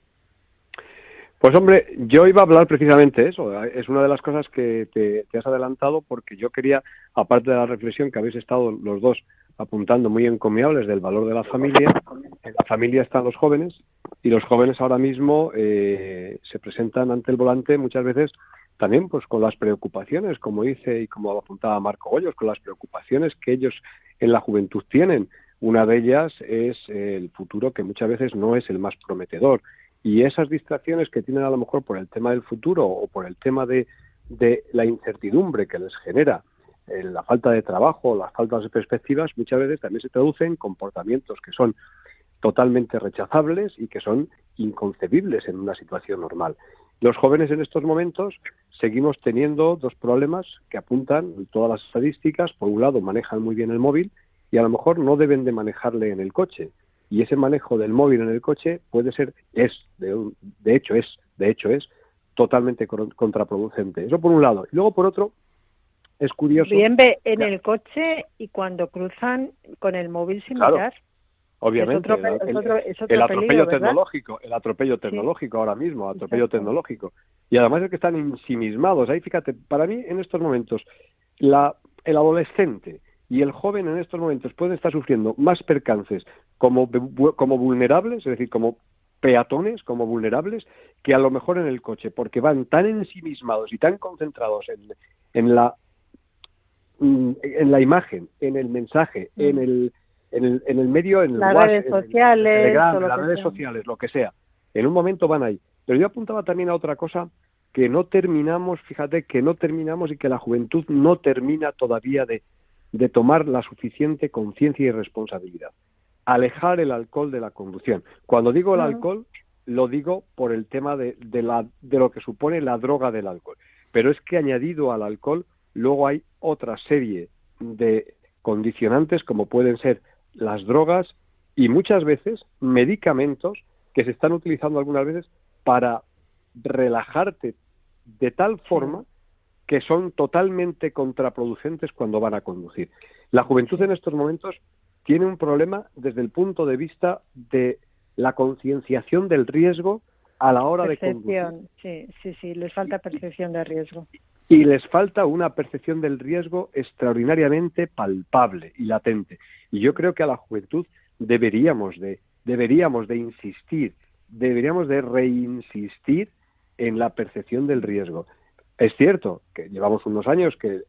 Pues hombre, yo iba a hablar precisamente eso. Es una de las cosas que te, has adelantado porque yo quería, aparte de la reflexión que habéis estado los dos apuntando muy encomiables del valor de la familia, en la familia están los jóvenes y los jóvenes ahora mismo eh, se presentan ante el volante muchas veces también pues con las preocupaciones, como dice y como apuntaba Marco Hoyos, con las preocupaciones que ellos en la juventud tienen. Una de ellas es el futuro que muchas veces no es el más prometedor y esas distracciones que tienen a lo mejor por el tema del futuro o por el tema de, la incertidumbre que les genera eh, la falta de trabajo, las faltas de perspectivas, muchas veces también se traducen en comportamientos que son totalmente rechazables y que son inconcebibles en una situación normal. Los jóvenes en estos momentos seguimos teniendo dos problemas que apuntan todas las estadísticas. Por un lado, manejan muy bien el móvil y a lo mejor no deben de manejarle en el coche y ese manejo del móvil en el coche puede ser, es, de, de hecho es, de hecho es totalmente contraproducente. Eso por un lado. Y luego por otro, es curioso. Bien ve en el coche y cuando cruzan con el móvil sin mirar. Obviamente, el, atropello tecnológico, el atropello tecnológico ahora mismo, atropello tecnológico. Y además es que están ensimismados. Ahí fíjate, para mí en estos momentos, la, el adolescente y el joven en estos momentos puede estar sufriendo más percances como, como vulnerables, es decir, como peatones, como vulnerables, que a lo mejor en el coche, porque van tan ensimismados y tan concentrados en, en la mm, en la imagen, en el mensaje, en mm. el en el, en el medio, en las redes sociales, las redes sociales, lo que sea. En un momento van ahí. Pero yo apuntaba también a otra cosa que no terminamos, fíjate, que no terminamos y que la juventud no termina todavía de, de tomar la suficiente conciencia y responsabilidad. Alejar el alcohol de la conducción. Cuando digo el alcohol, lo digo por el tema de, de, la, de lo que supone la droga del alcohol. Pero es que añadido al alcohol, luego hay otra serie de condicionantes como pueden ser las drogas y muchas veces medicamentos que se están utilizando algunas veces para relajarte de tal forma que son totalmente contraproducentes cuando van a conducir. La juventud en estos momentos tiene un problema desde el punto de vista de la concienciación del riesgo a la hora de conducir. Sí, sí, sí, les falta percepción de riesgo. Y les falta una percepción del riesgo extraordinariamente palpable y latente. Y yo creo que a la juventud deberíamos de, deberíamos de insistir, deberíamos de reinsistir en la percepción del riesgo. Es cierto que llevamos unos años que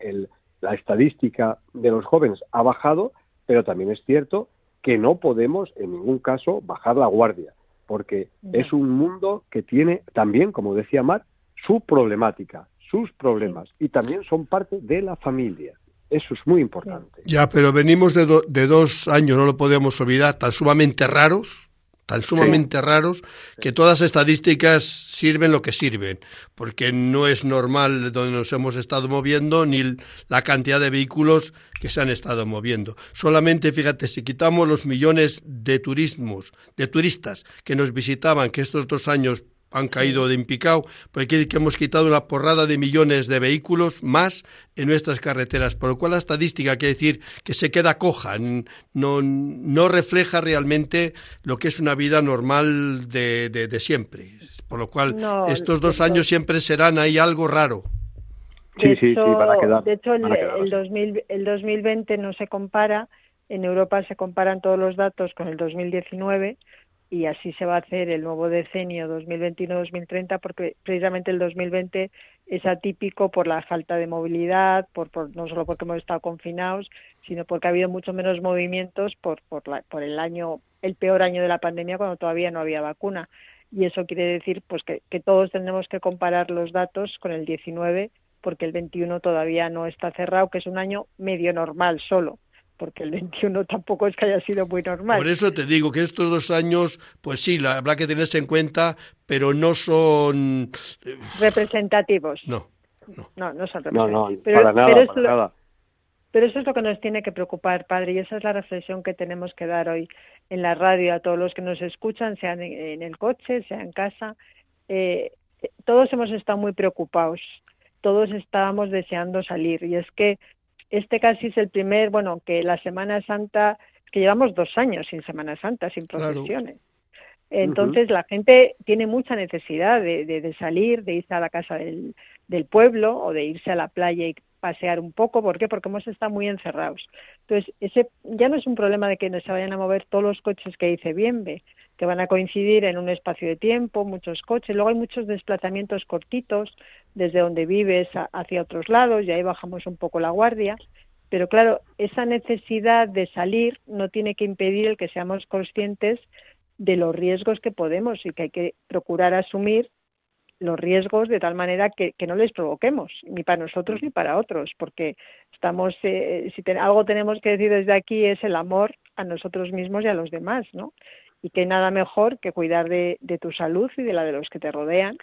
la estadística de los jóvenes ha bajado, pero también es cierto que no podemos en ningún caso bajar la guardia, porque es un mundo que tiene también, como decía Mar, su problemática, sus problemas, y también son parte de la familia. Eso es muy importante. Ya, pero venimos de, de dos años, no lo podemos olvidar, tan sumamente raros, tan sumamente raros que todas las estadísticas sirven lo que sirven, porque no es normal donde nos hemos estado moviendo ni la cantidad de vehículos que se han estado moviendo. Solamente, fíjate, si quitamos los millones de turismos, de turistas que nos visitaban, que estos dos años han caído de impicado, porque que hemos quitado una porrada de millones de vehículos más en nuestras carreteras, por lo cual la estadística quiere decir que se queda coja, no, no refleja realmente lo que es una vida normal de, de, siempre, por lo cual estos dos años siempre serán ahí algo raro. Sí, sí, sí, para quedar. De hecho, el, el, el 2020 no se compara, en Europa se comparan todos los datos con el 2019 y así se va a hacer el nuevo decenio 2021-2030 porque precisamente el 2020 es atípico por la falta de movilidad, por, no solo porque hemos estado confinados, sino porque ha habido mucho menos movimientos por, por, por el año, el peor año de la pandemia cuando todavía no había vacuna. Y eso quiere decir pues que, que todos tenemos que comparar los datos con el 19 porque el 21 todavía no está cerrado, que es un año medio normal solo porque el 21 tampoco es que haya sido muy normal. Por eso te digo que estos dos años, pues sí, la, habrá que tenerse en cuenta, pero no son... Eh, representativos. No, no. No, no son representativos. No, no, para nada, para nada. Pero eso es lo que nos tiene que preocupar, padre, y esa es la reflexión que tenemos que dar hoy en la radio a todos los que nos escuchan, sean en el coche, sea en casa. Eh, todos hemos estado muy preocupados, todos estábamos deseando salir, y es que este casi es el primer, bueno, que la Semana Santa, que llevamos dos años sin Semana Santa, sin procesiones. Entonces la gente tiene mucha necesidad de, de, salir, de irse a la casa del, del, pueblo o de irse a la playa y pasear un poco. ¿Por qué? Porque hemos estado muy encerrados. Entonces ese ya no es un problema de que no se vayan a mover todos los coches que dice Bienve, que van a coincidir en un espacio de tiempo, muchos coches. Luego hay muchos desplazamientos cortitos desde donde vives hacia otros lados y ahí bajamos un poco la guardia. Pero claro, esa necesidad de salir no tiene que impedir el que seamos conscientes de los riesgos que podemos y que hay que procurar asumir los riesgos de tal manera que, no les provoquemos, ni para nosotros ni para otros, porque estamos, eh, si algo tenemos que decir desde aquí es el amor a nosotros mismos y a los demás, ¿no? Y que nada mejor que cuidar de, de tu salud y de la de los que te rodean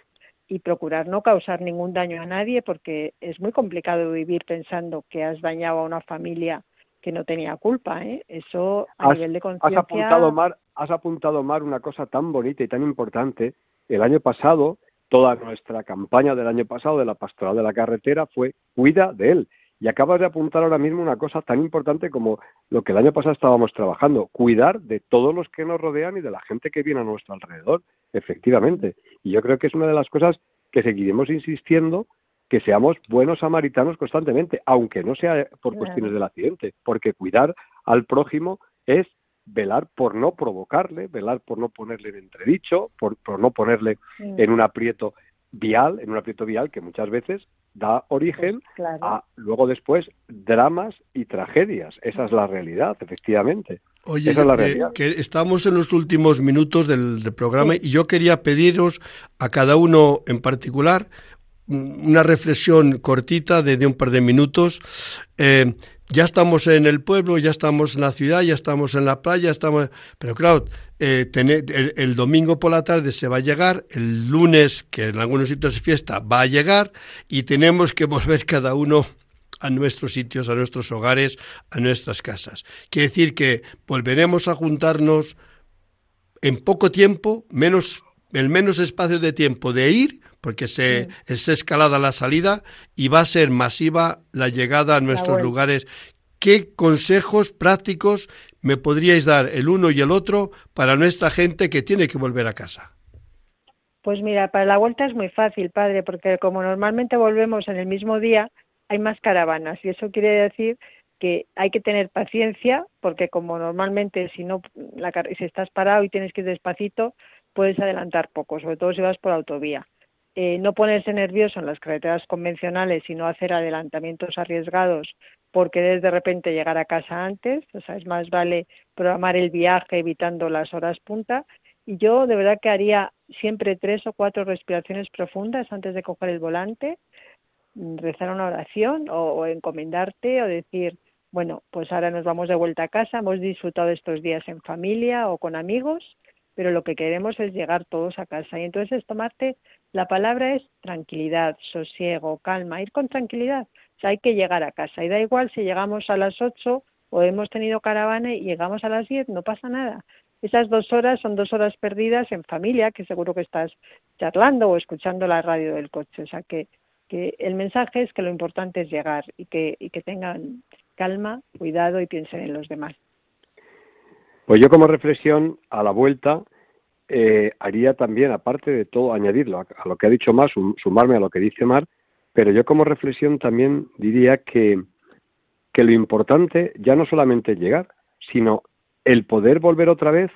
y procurar no causar ningún daño a nadie, porque es muy complicado vivir pensando que has dañado a una familia que no tenía culpa, ¿eh? Eso a nivel de conciencia... Has apuntado, Mar, has apuntado, Mar, una cosa tan bonita y tan importante. El año pasado, toda nuestra campaña del año pasado de la Pastoral de la Carretera fue cuida de él. Y acabas de apuntar ahora mismo una cosa tan importante como lo que el año pasado estábamos trabajando, cuidar de todos los que nos rodean y de la gente que viene a nuestro alrededor, efectivamente. Y yo creo que es una de las cosas que seguiremos insistiendo que seamos buenos samaritanos constantemente, aunque no sea por cuestiones del accidente, porque cuidar al prójimo es velar por no provocarle, velar por no ponerle en entredicho, por, no ponerle en un aprieto vial, en un aprieto vial que muchas veces da origen pues, a luego después dramas y tragedias. Esa es la realidad, efectivamente. Oye, eh, que estamos en los últimos minutos del, programa y yo quería pediros a cada uno en particular una reflexión cortita de, un par de minutos. Eh, ya estamos en el pueblo, ya estamos en la ciudad, ya estamos en la playa, estamos... Pero claro, eh, el, domingo por la tarde se va a llegar, el lunes, que en algunos sitios es fiesta, va a llegar y tenemos que volver cada uno a nuestros sitios, a nuestros hogares, a nuestras casas. Quiere decir que volveremos a juntarnos en poco tiempo, menos, el menos espacio de tiempo de ir porque se, es escalada la salida y va a ser masiva la llegada a nuestros lugares. ¿Qué consejos prácticos me podríais dar el uno y el otro para nuestra gente que tiene que volver a casa? Pues mira, para la vuelta es muy fácil, padre, porque como normalmente volvemos en el mismo día, hay más caravanas y eso quiere decir que hay que tener paciencia porque como normalmente si no la, si estás parado y tienes que ir despacito puedes adelantar poco, sobre todo si vas por autovía. Eh, no ponerse nervioso en las carreteras convencionales y no hacer adelantamientos arriesgados porque querer de repente llegar a casa antes, o sea, es más vale programar el viaje evitando las horas punta. Y yo de verdad que haría siempre tres o cuatro respiraciones profundas antes de coger el volante, rezar una oración o, o encomendarte o decir, bueno, pues ahora nos vamos de vuelta a casa, hemos disfrutado estos días en familia o con amigos, pero lo que queremos es llegar todos a casa. Y entonces tomarte la palabra es tranquilidad, sosiego, calma, ir con tranquilidad. O hay que llegar a casa. Y da igual si llegamos a las 8 o hemos tenido caravana y llegamos a las 10, no pasa nada. Esas dos horas son dos horas perdidas en familia, que seguro que estás charlando o escuchando la radio del coche. O sea, que, que el mensaje es que lo importante es llegar y que, y que tengan calma, cuidado y piensen en los demás. Pues yo como reflexión a la vuelta eh, haría también, aparte de todo, añadirlo a, lo que ha dicho Mar, sumarme a lo que dice Mar, pero yo como reflexión también diría que, que lo importante ya no solamente es llegar, sino el poder volver otra vez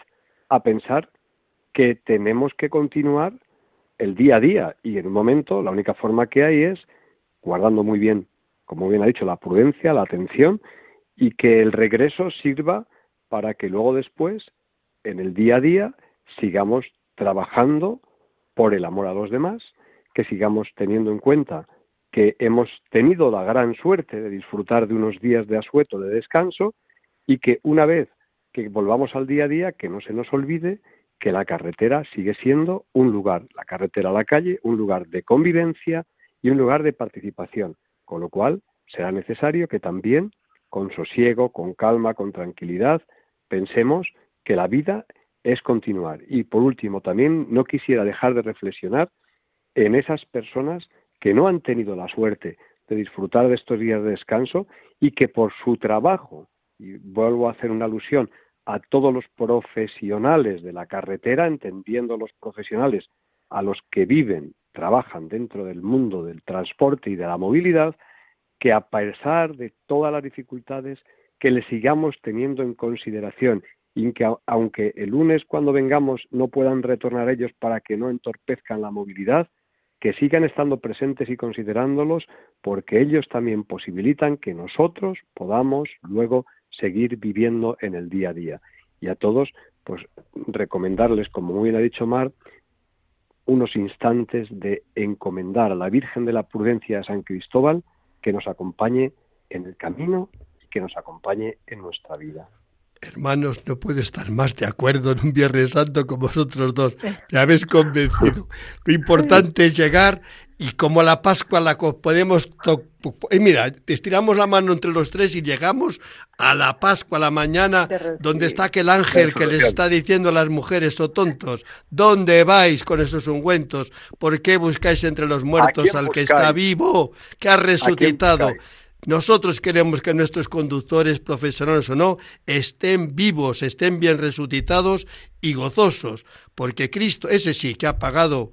a pensar que tenemos que continuar el día a día. Y en un momento la única forma que hay es guardando muy bien, como bien ha dicho, la prudencia, la atención y que el regreso sirva para que luego después, en el día a día, sigamos trabajando por el amor a los demás, que sigamos teniendo en cuenta que hemos tenido la gran suerte de disfrutar de unos días de asueto, de descanso, y que una vez que volvamos al día a día, que no se nos olvide que la carretera sigue siendo un lugar, la carretera a la calle, un lugar de convivencia y un lugar de participación, con lo cual será necesario que también, con sosiego, con calma, con tranquilidad, pensemos que la vida es continuar. Y por último, también no quisiera dejar de reflexionar en esas personas que no han tenido la suerte de disfrutar de estos días de descanso y que por su trabajo, y vuelvo a hacer una alusión a todos los profesionales de la carretera, entendiendo los profesionales a los que viven, trabajan dentro del mundo del transporte y de la movilidad, que a pesar de todas las dificultades, que le sigamos teniendo en consideración y que aunque el lunes cuando vengamos no puedan retornar ellos para que no entorpezcan la movilidad, que sigan estando presentes y considerándolos porque ellos también posibilitan que nosotros podamos luego seguir viviendo en el día a día. Y a todos, pues recomendarles, como muy bien ha dicho Mar, unos instantes de encomendar a la Virgen de la Prudencia de San Cristóbal que nos acompañe en el camino y que nos acompañe en nuestra vida. Hermanos, no puedo estar más de acuerdo en un Viernes Santo con vosotros dos. Me habéis convencido. Lo importante es llegar y como la Pascua la podemos... Y mira, estiramos la mano entre los tres y llegamos a la Pascua, a la mañana, donde está aquel ángel que les está diciendo a las mujeres, o oh tontos, ¿dónde vais con esos ungüentos? ¿Por qué buscáis entre los muertos al que está vivo, que ha resucitado? Nosotros queremos que nuestros conductores, profesionales o no, estén vivos, estén bien resucitados y gozosos, porque Cristo, ese sí, que ha pagado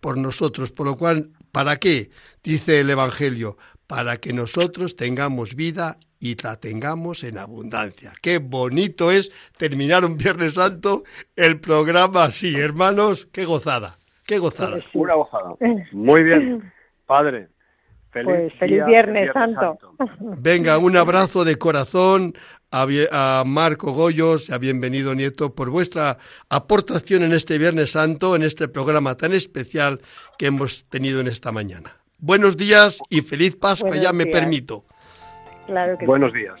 por nosotros, por lo cual, ¿para qué? Dice el Evangelio, para que nosotros tengamos vida y la tengamos en abundancia. Qué bonito es terminar un Viernes Santo el programa así, hermanos, qué gozada, qué gozada. Una gozada. Muy bien, Padre. Feliz, pues viernes, Santo. Venga, un abrazo de corazón a, Marco Goyos y a Bienvenido Nieto por vuestra aportación en este Viernes Santo, en este programa tan especial que hemos tenido en esta mañana. Buenos días y feliz Pascua, ya me permito. Claro que Buenos días.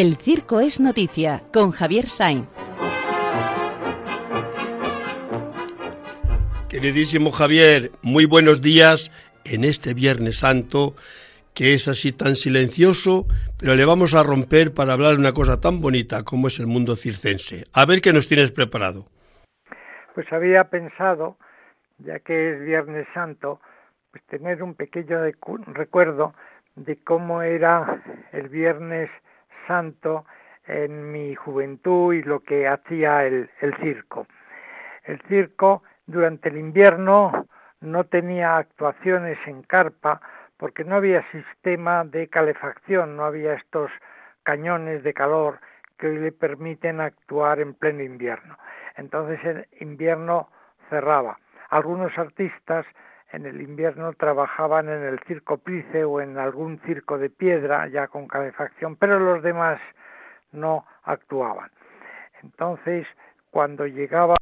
El Circo es Noticia con Javier Sainz. Queridísimo Javier, muy buenos días en este Viernes Santo que es así tan silencioso, pero le vamos a romper para hablar de una cosa tan bonita como es el mundo circense. A ver qué nos tienes preparado. Pues había pensado, ya que es Viernes Santo, pues tener un pequeño recuerdo de cómo era el Viernes santo en mi juventud y lo que hacía el, el circo. El circo durante el invierno no tenía actuaciones en carpa porque no había sistema de calefacción, no había estos cañones de calor que hoy le permiten actuar en pleno invierno. Entonces el invierno cerraba. Algunos artistas en el invierno trabajaban en el circo Plice o en algún circo de piedra ya con calefacción, pero los demás no actuaban. Entonces, cuando llegaba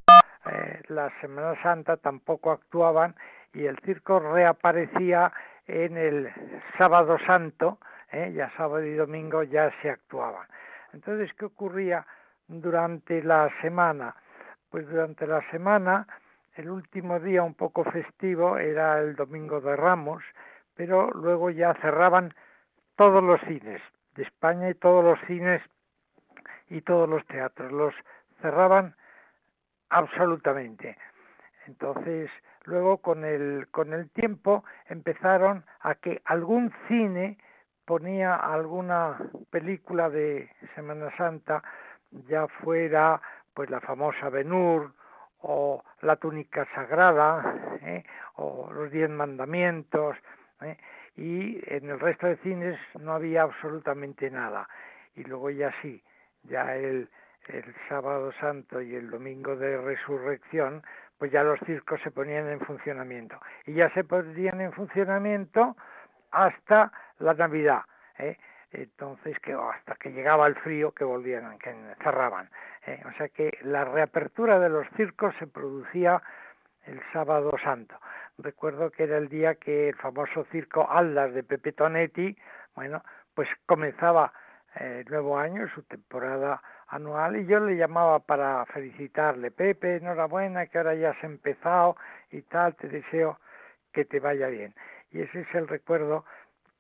eh, la Semana Santa tampoco actuaban y el circo reaparecía en el sábado santo, eh, ya sábado y domingo ya se actuaban. Entonces, ¿qué ocurría durante la semana? Pues durante la semana el último día un poco festivo era el Domingo de Ramos, pero luego ya cerraban todos los cines de España y todos los cines y todos los teatros. Los cerraban absolutamente. Entonces, luego con el, con el tiempo empezaron a que algún cine ponía alguna película de Semana Santa, ya fuera pues la famosa Benur o la túnica sagrada ¿eh? o los diez mandamientos ¿eh? y en el resto de cines no había absolutamente nada y luego ya sí ya el, el sábado santo y el domingo de resurrección pues ya los circos se ponían en funcionamiento y ya se ponían en funcionamiento hasta la Navidad ¿eh? Entonces que hasta que llegaba el frío que volvían que cerraban ¿eh? o sea que la reapertura de los circos se producía el sábado santo recuerdo que era el día que el famoso circo Aldas de Pepe Tonetti bueno pues comenzaba eh, el nuevo año su temporada anual y yo le llamaba para felicitarle Pepe enhorabuena que ahora ya has empezado y tal te deseo que te vaya bien y ese es el recuerdo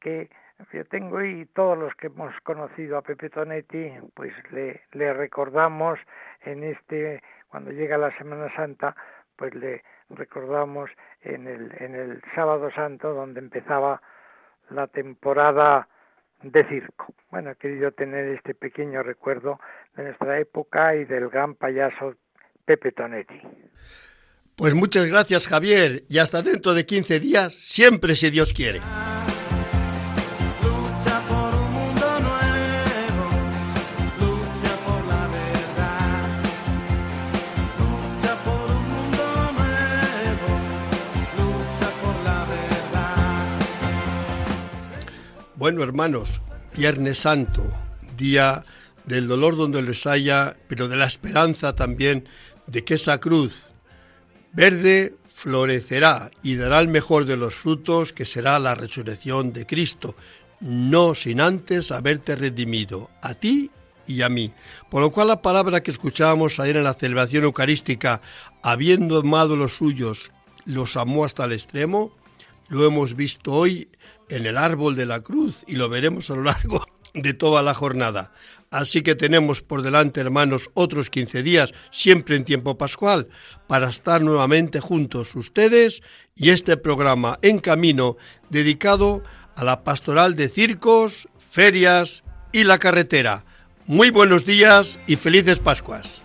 que yo tengo y todos los que hemos conocido a Pepe Tonetti, pues le, recordamos en este, cuando llega la Semana Santa, pues le recordamos en el, en el Sábado Santo, donde empezaba la temporada de circo. Bueno, he querido tener este pequeño recuerdo de nuestra época y del gran payaso Pepe Tonetti. Pues muchas gracias Javier y hasta dentro de 15 días, siempre si Dios quiere. Bueno, hermanos, Viernes Santo, día del dolor donde les haya, pero de la esperanza también de que esa cruz verde florecerá y dará el mejor de los frutos, que será la resurrección de Cristo, no sin antes haberte redimido a ti y a mí. Por lo cual la palabra que escuchábamos ayer en la celebración eucarística, habiendo amado los suyos, los amó hasta el extremo, lo hemos visto hoy en el árbol de la cruz y lo veremos a lo largo de toda la jornada. Así que tenemos por delante, hermanos, otros 15 días, siempre en tiempo pascual, para estar nuevamente juntos ustedes y este programa en camino dedicado a la pastoral de circos, ferias y la carretera. Muy buenos días y felices Pascuas.